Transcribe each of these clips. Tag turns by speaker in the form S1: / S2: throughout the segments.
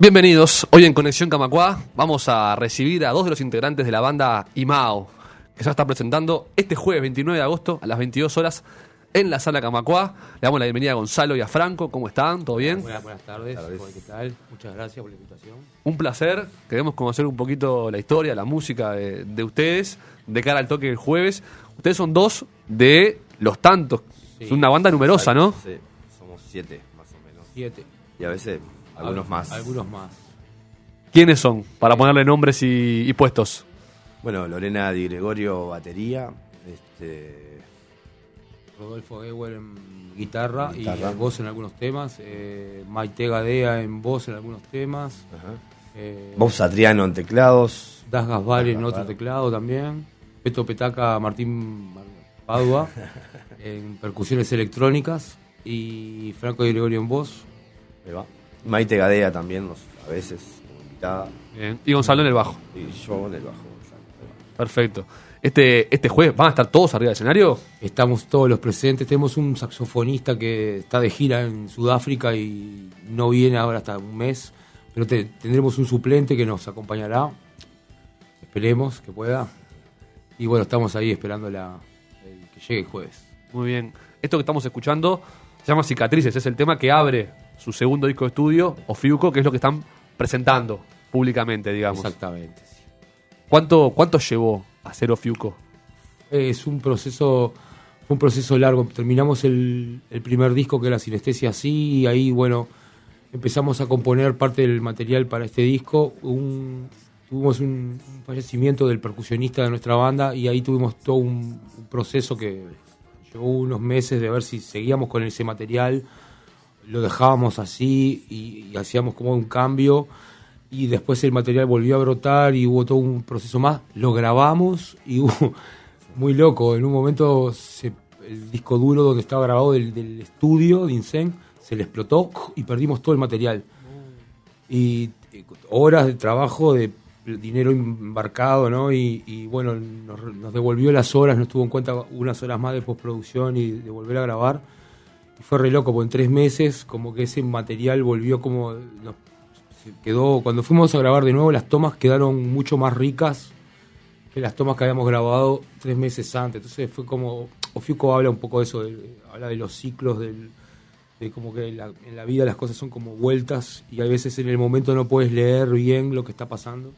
S1: Bienvenidos, hoy en Conexión Camacuá vamos a recibir a dos de los integrantes de la banda Imao, que se va a estar presentando este jueves 29 de agosto a las 22 horas en la sala Camacuá. Le damos la bienvenida a Gonzalo y a Franco, ¿cómo están? ¿Todo bien?
S2: Buenas, buenas tardes. ¿qué tal? Muchas gracias por la invitación.
S1: Un placer, queremos conocer un poquito la historia, la música de, de ustedes de cara al toque del jueves. Ustedes son dos de los tantos,
S2: Sí.
S1: es una banda numerosa, ¿no?
S3: Sí, somos siete, más o menos.
S2: Siete.
S3: Y a veces algunos
S2: Al-
S3: más.
S2: Algunos más.
S1: ¿Quiénes son? Para ponerle nombres y, y puestos.
S3: Bueno, Lorena Di Gregorio, batería. Este,
S2: Rodolfo Ewer en guitarra,
S3: Guitarra.
S2: y voz en algunos temas. Eh, Maite Gadea en voz en algunos temas.
S3: ajá.
S2: Eh,
S3: Bob Satriano en teclados.
S2: Das Gasbar en otro teclado también. Peto Petaca, Martín Padua en percusiones electrónicas. Y Franco Di Gregorio en voz.
S3: ahí va. Maite Gadea también, nos- a veces, como invitada.
S1: Bien. Y Gonzalo en el bajo.
S3: Y yo en el bajo. va.
S1: Perfecto. Este, este jueves, ¿van a estar todos arriba del escenario?
S2: Estamos todos los presentes. Tenemos un saxofonista que está de gira en Sudáfrica y no viene ahora hasta un mes. Pero te- tendremos un suplente que nos acompañará. Esperemos que pueda. Y bueno, estamos ahí esperando la, el que llegue el jueves.
S1: Muy bien. Esto que estamos escuchando se llama Cicatrices, es el tema que abre su segundo disco de estudio, Ofiuco, que es lo que están presentando públicamente, digamos.
S2: Exactamente. sí.
S1: ¿Cuánto, ¿Cuánto llevó a hacer Ofiuco?
S2: Es un proceso, fue un proceso largo. Terminamos el, el primer disco que era Sinestesia así y ahí, bueno, empezamos a componer parte del material para este disco. Un- tuvimos un, un fallecimiento del percusionista de nuestra banda y ahí tuvimos todo un, un proceso que llevó unos meses de ver si seguíamos con ese material, lo dejábamos así y, hacíamos como un cambio y después el material volvió a brotar y hubo todo un proceso más. Lo grabamos y hubo muy loco. En un momento se- el disco duro donde estaba grabado del, estudio de Insen se le explotó y perdimos todo el material. Y eh, horas de trabajo, de dinero embarcado, ¿no? Y, y, bueno, nos, nos devolvió las horas, nos tuvo en cuenta unas horas más de postproducción y de volver a grabar. Fue re loco, porque en tres meses como que ese material volvió como... se quedó, cuando fuimos a grabar de nuevo, las tomas quedaron mucho más ricas que las tomas que habíamos grabado tres meses antes. Entonces fue como, Ofiuco habla un poco de eso, de- habla de los ciclos, del, de como que la- en la vida las cosas son como vueltas y a veces en el momento no puedes leer bien lo que está pasando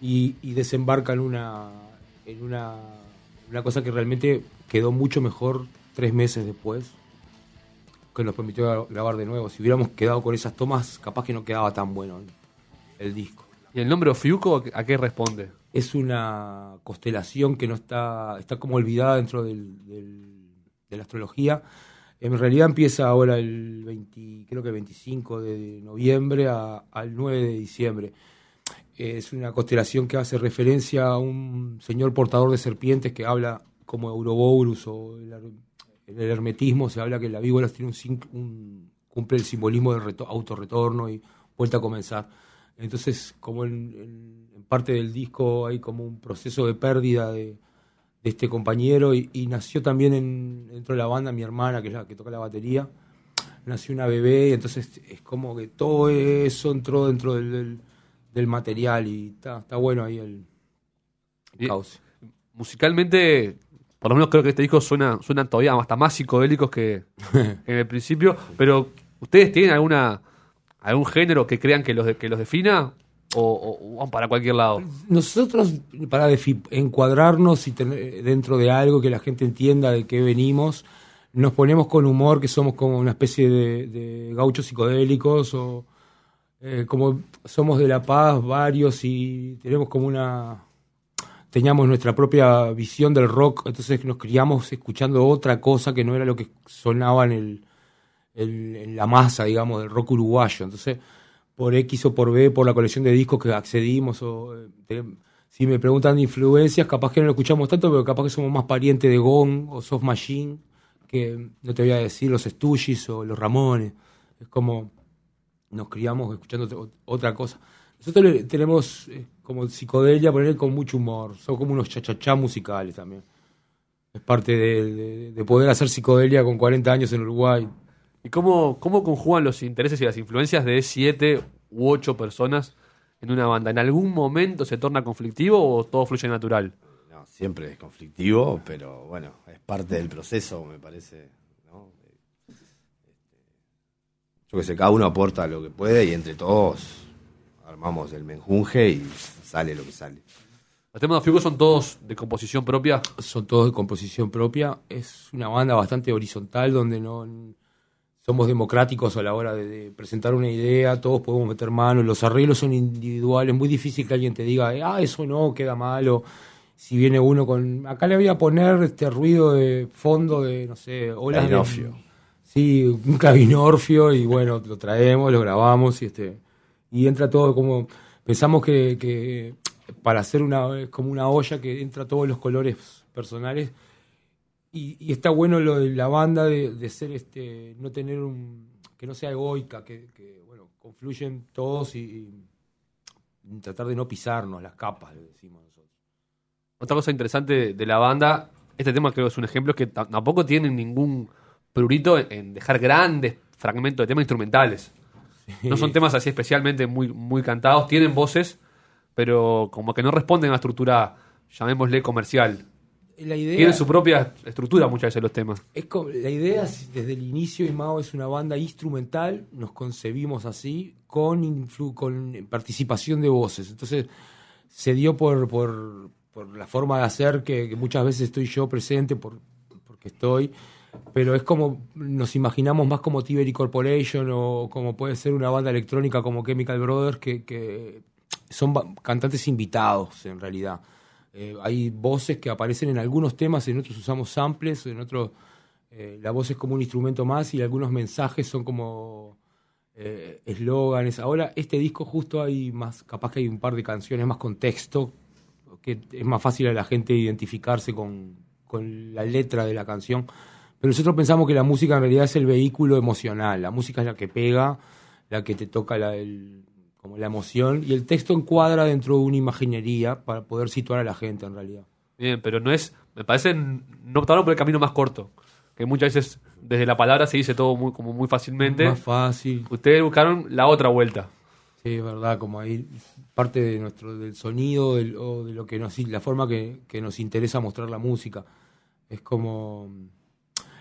S2: y, y desembarca en una, en una, una cosa que realmente quedó mucho mejor tres meses después que nos permitió gra- grabar de nuevo. Si hubiéramos quedado con esas tomas, capaz que no quedaba tan bueno el- disco
S1: ¿Y el nombre Ofiuco a qué responde?
S2: es una constelación que no está, está como olvidada dentro del- del- de la astrología. En realidad empieza ahora el 20, creo que 25 de noviembre a- al 9 de diciembre. Es una constelación que hace referencia a un señor portador de serpientes que habla como Ouroboros o el, en el hermetismo se habla que la víbora tiene un, un- cumple el simbolismo del reto- autorretorno y vuelta a comenzar. Entonces, como en, parte del disco hay como un proceso de pérdida de, de este compañero y, y nació también en- dentro de la banda mi hermana, que es la que toca la batería, nació una bebé y entonces es como que todo eso entró dentro del, del- del material y está, está bueno ahí el, el
S1: Y-. Musicalmente, por lo menos creo que este disco suena, suenan todavía hasta más psicodélicos que, que en el principio, pero ¿ustedes tienen alguna algún género que crean que los, de- que los defina? o, o van para cualquier lado?
S2: Nosotros, para encuadrarnos y tener dentro de algo que la gente entienda de qué venimos, nos ponemos con humor, que somos como una especie de, de gauchos psicodélicos, o eh, como somos de La Paz varios y tenemos como una... Teníamos nuestra propia visión del rock, entonces nos criamos escuchando otra cosa que no era lo que sonaba en, el, la masa, digamos, del rock uruguayo. Entonces, por X o por B, por la colección de discos que accedimos. O, eh, si me preguntan de influencias, capaz que no lo escuchamos tanto, pero capaz que somos más parientes de Gong o Soft Machine, que no te voy a decir los Stooges o los Ramones. Es como nos criamos escuchando otra cosa. Nosotros le- tenemos eh, como psicodelia, poner con mucho humor. Son como unos chachachá musicales también. Es parte de, de- de poder hacer psicodelia con 40 años en Uruguay.
S1: ¿Y cómo, cómo conjugan los intereses y las influencias de siete u ocho personas en una banda? ¿En algún momento se torna conflictivo o todo fluye natural?
S3: No, siempre es conflictivo, pero bueno, es parte del proceso, me parece. ¿no? Este, Yo que sé, cada uno aporta lo que puede y entre todos armamos el menjunje y sale lo que sale.
S1: Los temas de Fiugo son todos de composición propia.
S2: son todos de composición propia. Es una banda bastante horizontal donde no somos democráticos a la hora de, de presentar una idea, todos podemos meter mano, los arreglos son individuales, muy difícil que alguien te diga, ah, eso no, queda malo. Si viene uno con, acá le voy a poner este ruido de fondo de, no sé, olas de-
S3: Clavinorfio.
S2: Sí, un clavinorfio y bueno, lo traemos, lo grabamos y este y entra todo como pensamos que, que para hacer una es como una olla que entra todos los colores personales y, y está bueno lo de la banda de, ser este no tener un que no sea egoica que, bueno confluyen todos y, tratar de no pisarnos las capas le decimos nosotros
S1: Otra cosa interesante de la banda, este tema creo que es un ejemplo, es que ta- tampoco tienen ningún prurito en dejar grandes fragmentos de temas instrumentales. No son temas así especialmente muy, muy cantados, tienen voces, pero como que no responden a la estructura, llamémosle comercial.
S2: la idea
S1: Tienen su propia estructura muchas veces los temas.
S2: Es la idea es, desde el inicio Imao es una banda instrumental, nos concebimos así, con, influ- con participación de voces. Entonces se dio por, por, por la forma de hacer que, que muchas veces estoy yo presente por, porque estoy, pero es como nos imaginamos más como Tiberi Corporation o como puede ser una banda electrónica como Chemical Brothers que, son cantantes invitados en realidad. Eh, hay voces que aparecen en algunos temas, en otros usamos samples, en otros eh, la voz es como un instrumento más y algunos mensajes son como eh, eslóganes. Ahora, este disco justo hay más, capaz que hay un par de canciones más con texto, que es más fácil a la gente identificarse con, con la letra de la canción. Pero nosotros pensamos que la música en realidad es el vehículo emocional, la música es la que pega, la que te toca la, el- como la emoción, y el texto encuadra dentro de una imaginería para poder situar a la gente en realidad.
S1: Bien, pero no es, me parece, no optaron por el camino más corto, que muchas veces desde la palabra se dice todo muy, como muy fácilmente.
S2: Más fácil,
S1: Ustedes buscaron la otra vuelta.
S2: Sí, es verdad, como ahí parte de nuestro del sonido del- o de lo que nos la forma que, que nos interesa mostrar la música. Es como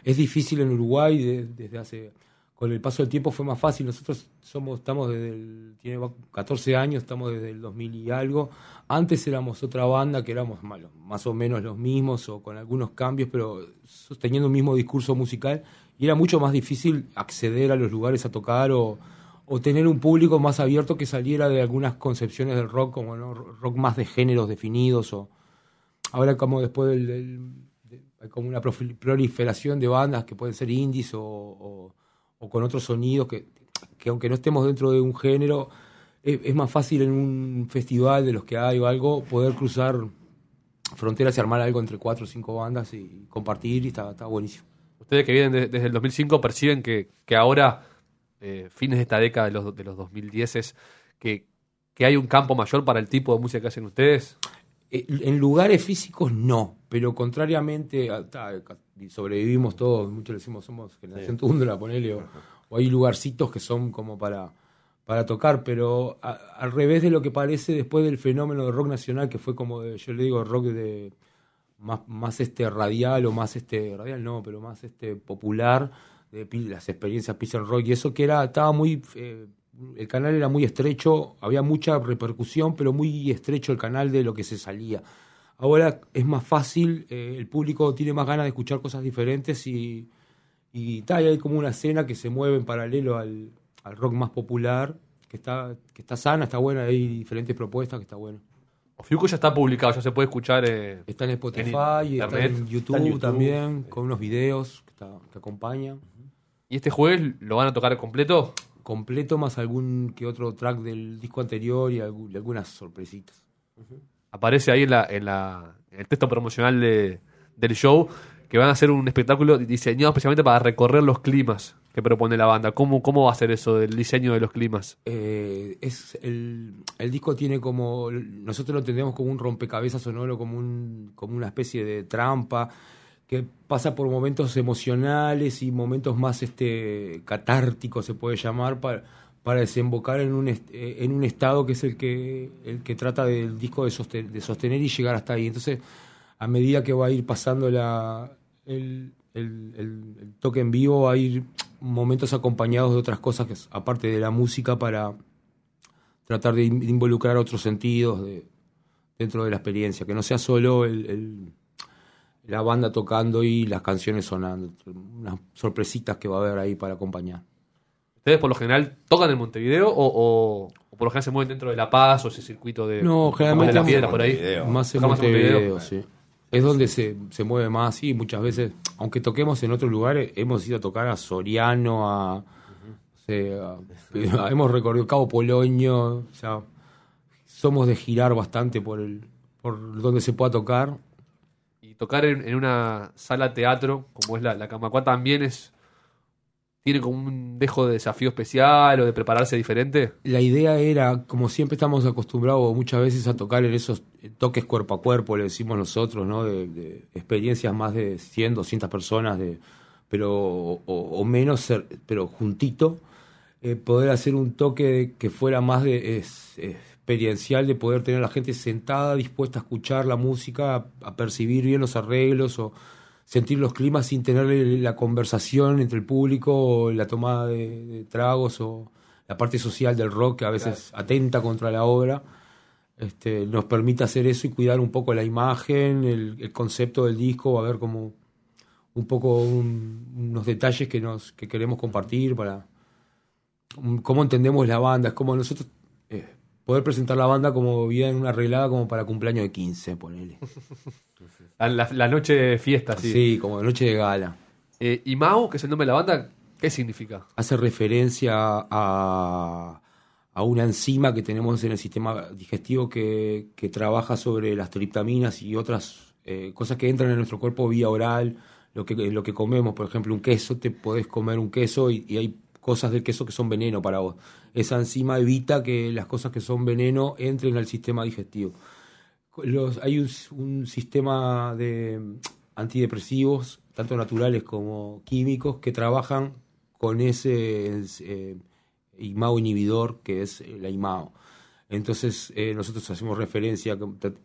S2: es difícil en Uruguay de- desde hace con el paso del tiempo fue más fácil. Nosotros somos estamos desde el tiene 14 años, estamos desde el 2000 y algo. Antes éramos otra banda que éramos más, más o menos los mismos o con algunos cambios, pero sosteniendo un mismo discurso musical y era mucho más difícil acceder a los lugares a tocar o o tener un público más abierto que saliera de algunas concepciones del rock, como ¿no? rock más de géneros definidos, o ahora como después del, del- de- hay como una proliferación de bandas que pueden ser indies o, o- con otros sonidos que, que aunque no estemos dentro de un género, es, más fácil en un festival de los que hay o algo poder cruzar fronteras y armar algo entre cuatro o cinco bandas y compartir y está, está buenísimo.
S1: Ustedes que vienen de- desde el 2005 perciben que, que ahora, eh, fines de esta década de los, de los 2010, es que, que hay un campo mayor para el tipo de música que hacen ustedes.
S2: Eh, En lugares físicos no, pero contrariamente, a- ta, sobrevivimos todos, muchos decimos somos generación tundra, ponele, o, o hay lugarcitos que son como para, para tocar, pero a- al revés de lo que parece después del fenómeno de rock nacional, que fue como, de, yo le digo, rock de más, más este radial o más este, radial no, pero más este popular, de las experiencias and Rock, y eso que era, estaba muy eh, el canal era muy estrecho, había mucha repercusión, pero muy estrecho el canal de lo que se salía. Ahora es más fácil, eh, el público tiene más ganas de escuchar cosas diferentes y, y, tal, y hay como una escena que se mueve en paralelo al, al rock más popular, que está, que está sana, está buena, hay diferentes propuestas que está bueno.
S1: Ofiuco ya está publicado, ya se puede escuchar. eh,
S2: Está en Spotify,
S1: En
S2: y está
S1: internet,
S2: en YouTube,
S3: está en YouTube.
S2: también, con unos videos que, está- que acompañan.
S1: ¿Y este jueves lo van a tocar completo?
S2: Completo más algún que otro track del disco anterior y, y algunas sorpresitas.
S1: Aparece ahí en, la, en, la, en el texto promocional de- del show que van a hacer un espectáculo diseñado especialmente para recorrer los climas que propone la banda. ¿Cómo, cómo va a ser eso del diseño de los climas?
S2: Eh, es el, el disco tiene como nosotros lo entendemos como un rompecabezas sonoro como un como una especie de trampa que pasa por momentos emocionales y momentos más este catárticos se puede llamar para para desembocar en un eh, en un estado que es el que el que trata del disco de, soste- de sostener y llegar hasta ahí. Entonces a medida que va a ir pasando la el, el- toque en vivo va a ir momentos acompañados de otras cosas que es- aparte de la música para tratar de in- de involucrar otros sentidos de- dentro de la experiencia, que no sea solo el- la banda tocando y las canciones sonando, unas sorpresitas que va a haber ahí para acompañar.
S1: ¿Ustedes por lo general tocan en Montevideo o, o- o por lo general se mueven dentro de La Paz o ese circuito de,
S2: No,
S1: de
S2: generalmente
S1: la piedra
S3: en
S1: por ahí?
S2: Más en Montevideo,
S1: Montevideo.
S2: sí. Es donde se, se mueve más y muchas veces, aunque toquemos en otros lugares, hemos ido a tocar a Soriano, a, o sea, a- hemos recorrido Cabo Polonio, o sea, somos de girar bastante por el por donde se pueda tocar.
S1: Tocar en, una sala teatro como es la, la Camacuá también es... ¿Tiene como un dejo de desafío especial o de prepararse diferente?
S2: La idea era, como siempre estamos acostumbrados muchas veces a tocar en esos toques cuerpo a cuerpo, le decimos nosotros, ¿no? De, de experiencias más de 100, 200 personas, de, pero o, o menos, cer- pero juntito, eh, poder hacer un toque que fuera más de experiencial, de poder tener a la gente sentada, dispuesta a escuchar la música, a, a percibir bien los arreglos o sentir los climas sin tener la conversación entre el público o la tomada de, de tragos o la parte social del rock que a veces atenta contra la obra. Este, nos permite hacer eso y cuidar un poco la imagen, el, el concepto del disco, a ver como un poco un- unos detalles que nos que queremos compartir para um, cómo entendemos la banda, es como nosotros eh, poder presentar la banda como bien arreglada como para cumpleaños de 15, ponele.
S1: La, noche de fiesta, sí.
S2: Sí, como noche de gala.
S1: Eh, y Mao, que es el nombre de la banda, ¿qué significa?
S2: hace referencia a, a una enzima que tenemos en el sistema digestivo que, que trabaja sobre las triptaminas y otras eh, cosas que entran en nuestro cuerpo vía oral, lo que, lo que comemos, por ejemplo, un queso, te podés comer un queso y, y hay cosas del queso que son veneno para vos. Esa enzima evita que las cosas que son veneno entren al sistema digestivo. Hay un, sistema de antidepresivos, tanto naturales como químicos, que trabajan con ese eh, IMAO inhibidor que es la IMAO. Entonces eh, nosotros hacemos referencia,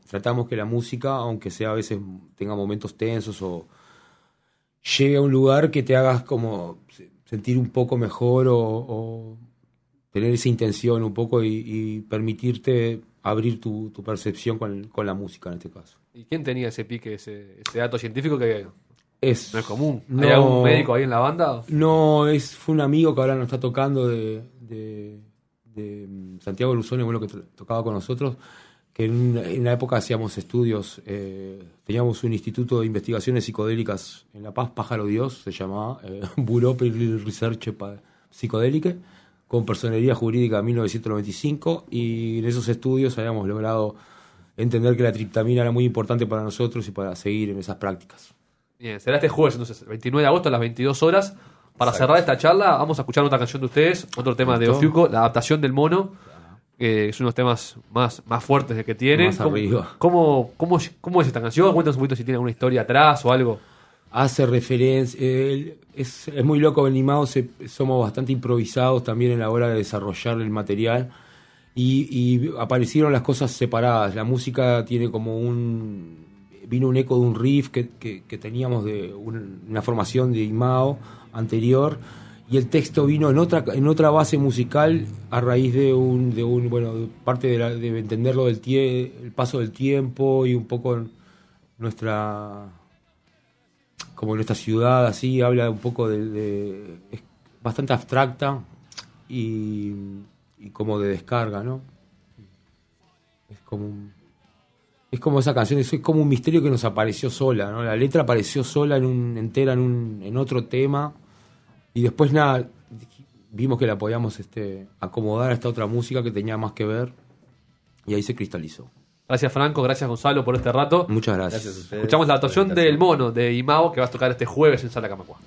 S2: tratamos que la música, aunque sea a veces tenga momentos tensos o llegue a un lugar que te hagas como sentir un poco mejor o, o tener esa intención un poco y, y permitirte abrir tu, tu percepción con, con la música en este caso.
S1: ¿Y quién tenía ese pique, ese, ese dato científico que
S2: Es,
S1: no es común? ¿Hay
S2: No.
S1: algún médico ahí en la banda?
S2: No, es, fue un amigo que ahora nos está tocando de, de, de, mm, Santiago Luzone, bueno, que to- tocaba con nosotros, que en, en la época hacíamos estudios, eh, teníamos un instituto de investigaciones psicodélicas en La Paz, Pájaro Dios, se llamaba, eh, Bureau Research Psicodélique, con personería jurídica 1995, y en esos estudios habíamos logrado entender que la triptamina era muy importante para nosotros y para seguir en esas prácticas.
S1: Bien, será este jueves, entonces, el 29 de agosto a las 22 horas. Para
S3: Exacto.
S1: cerrar esta charla, vamos a escuchar otra canción de ustedes, otro tema de. Ofiuco, la adaptación del mono, que es uno de los temas más, más fuertes que tiene.
S2: Más
S1: ¿Cómo, cómo, cómo, cómo es esta canción? Cuéntanos un poquito si tiene alguna historia atrás o algo.
S2: hace referencia. eh, es, es muy loco, Benimao, se- somos bastante improvisados también en la hora de desarrollar el material. Y, y aparecieron las cosas separadas. La música tiene como un. Vino un eco de un riff que, que- que teníamos de un- una formación de Imao anterior. Y el texto vino en otra en otra base musical a raíz de un de un bueno parte de, la- de entenderlo del tie- el paso del tiempo y un poco nuestra como nuestra ciudad así habla un poco de, de- es bastante abstracta y, y como de descarga no es como un- es como esa canción es como un misterio que nos apareció sola no la letra apareció sola en un entera en un en otro tema y después nada, vimos que la podíamos este, acomodar a esta otra música que tenía más que ver y ahí se cristalizó.
S1: Gracias Franco, gracias Gonzalo por este rato.
S2: Muchas gracias.
S3: Gracias a ustedes.
S1: Escuchamos la actuación del mono de Imao que va a tocar este jueves en Sala Camacua.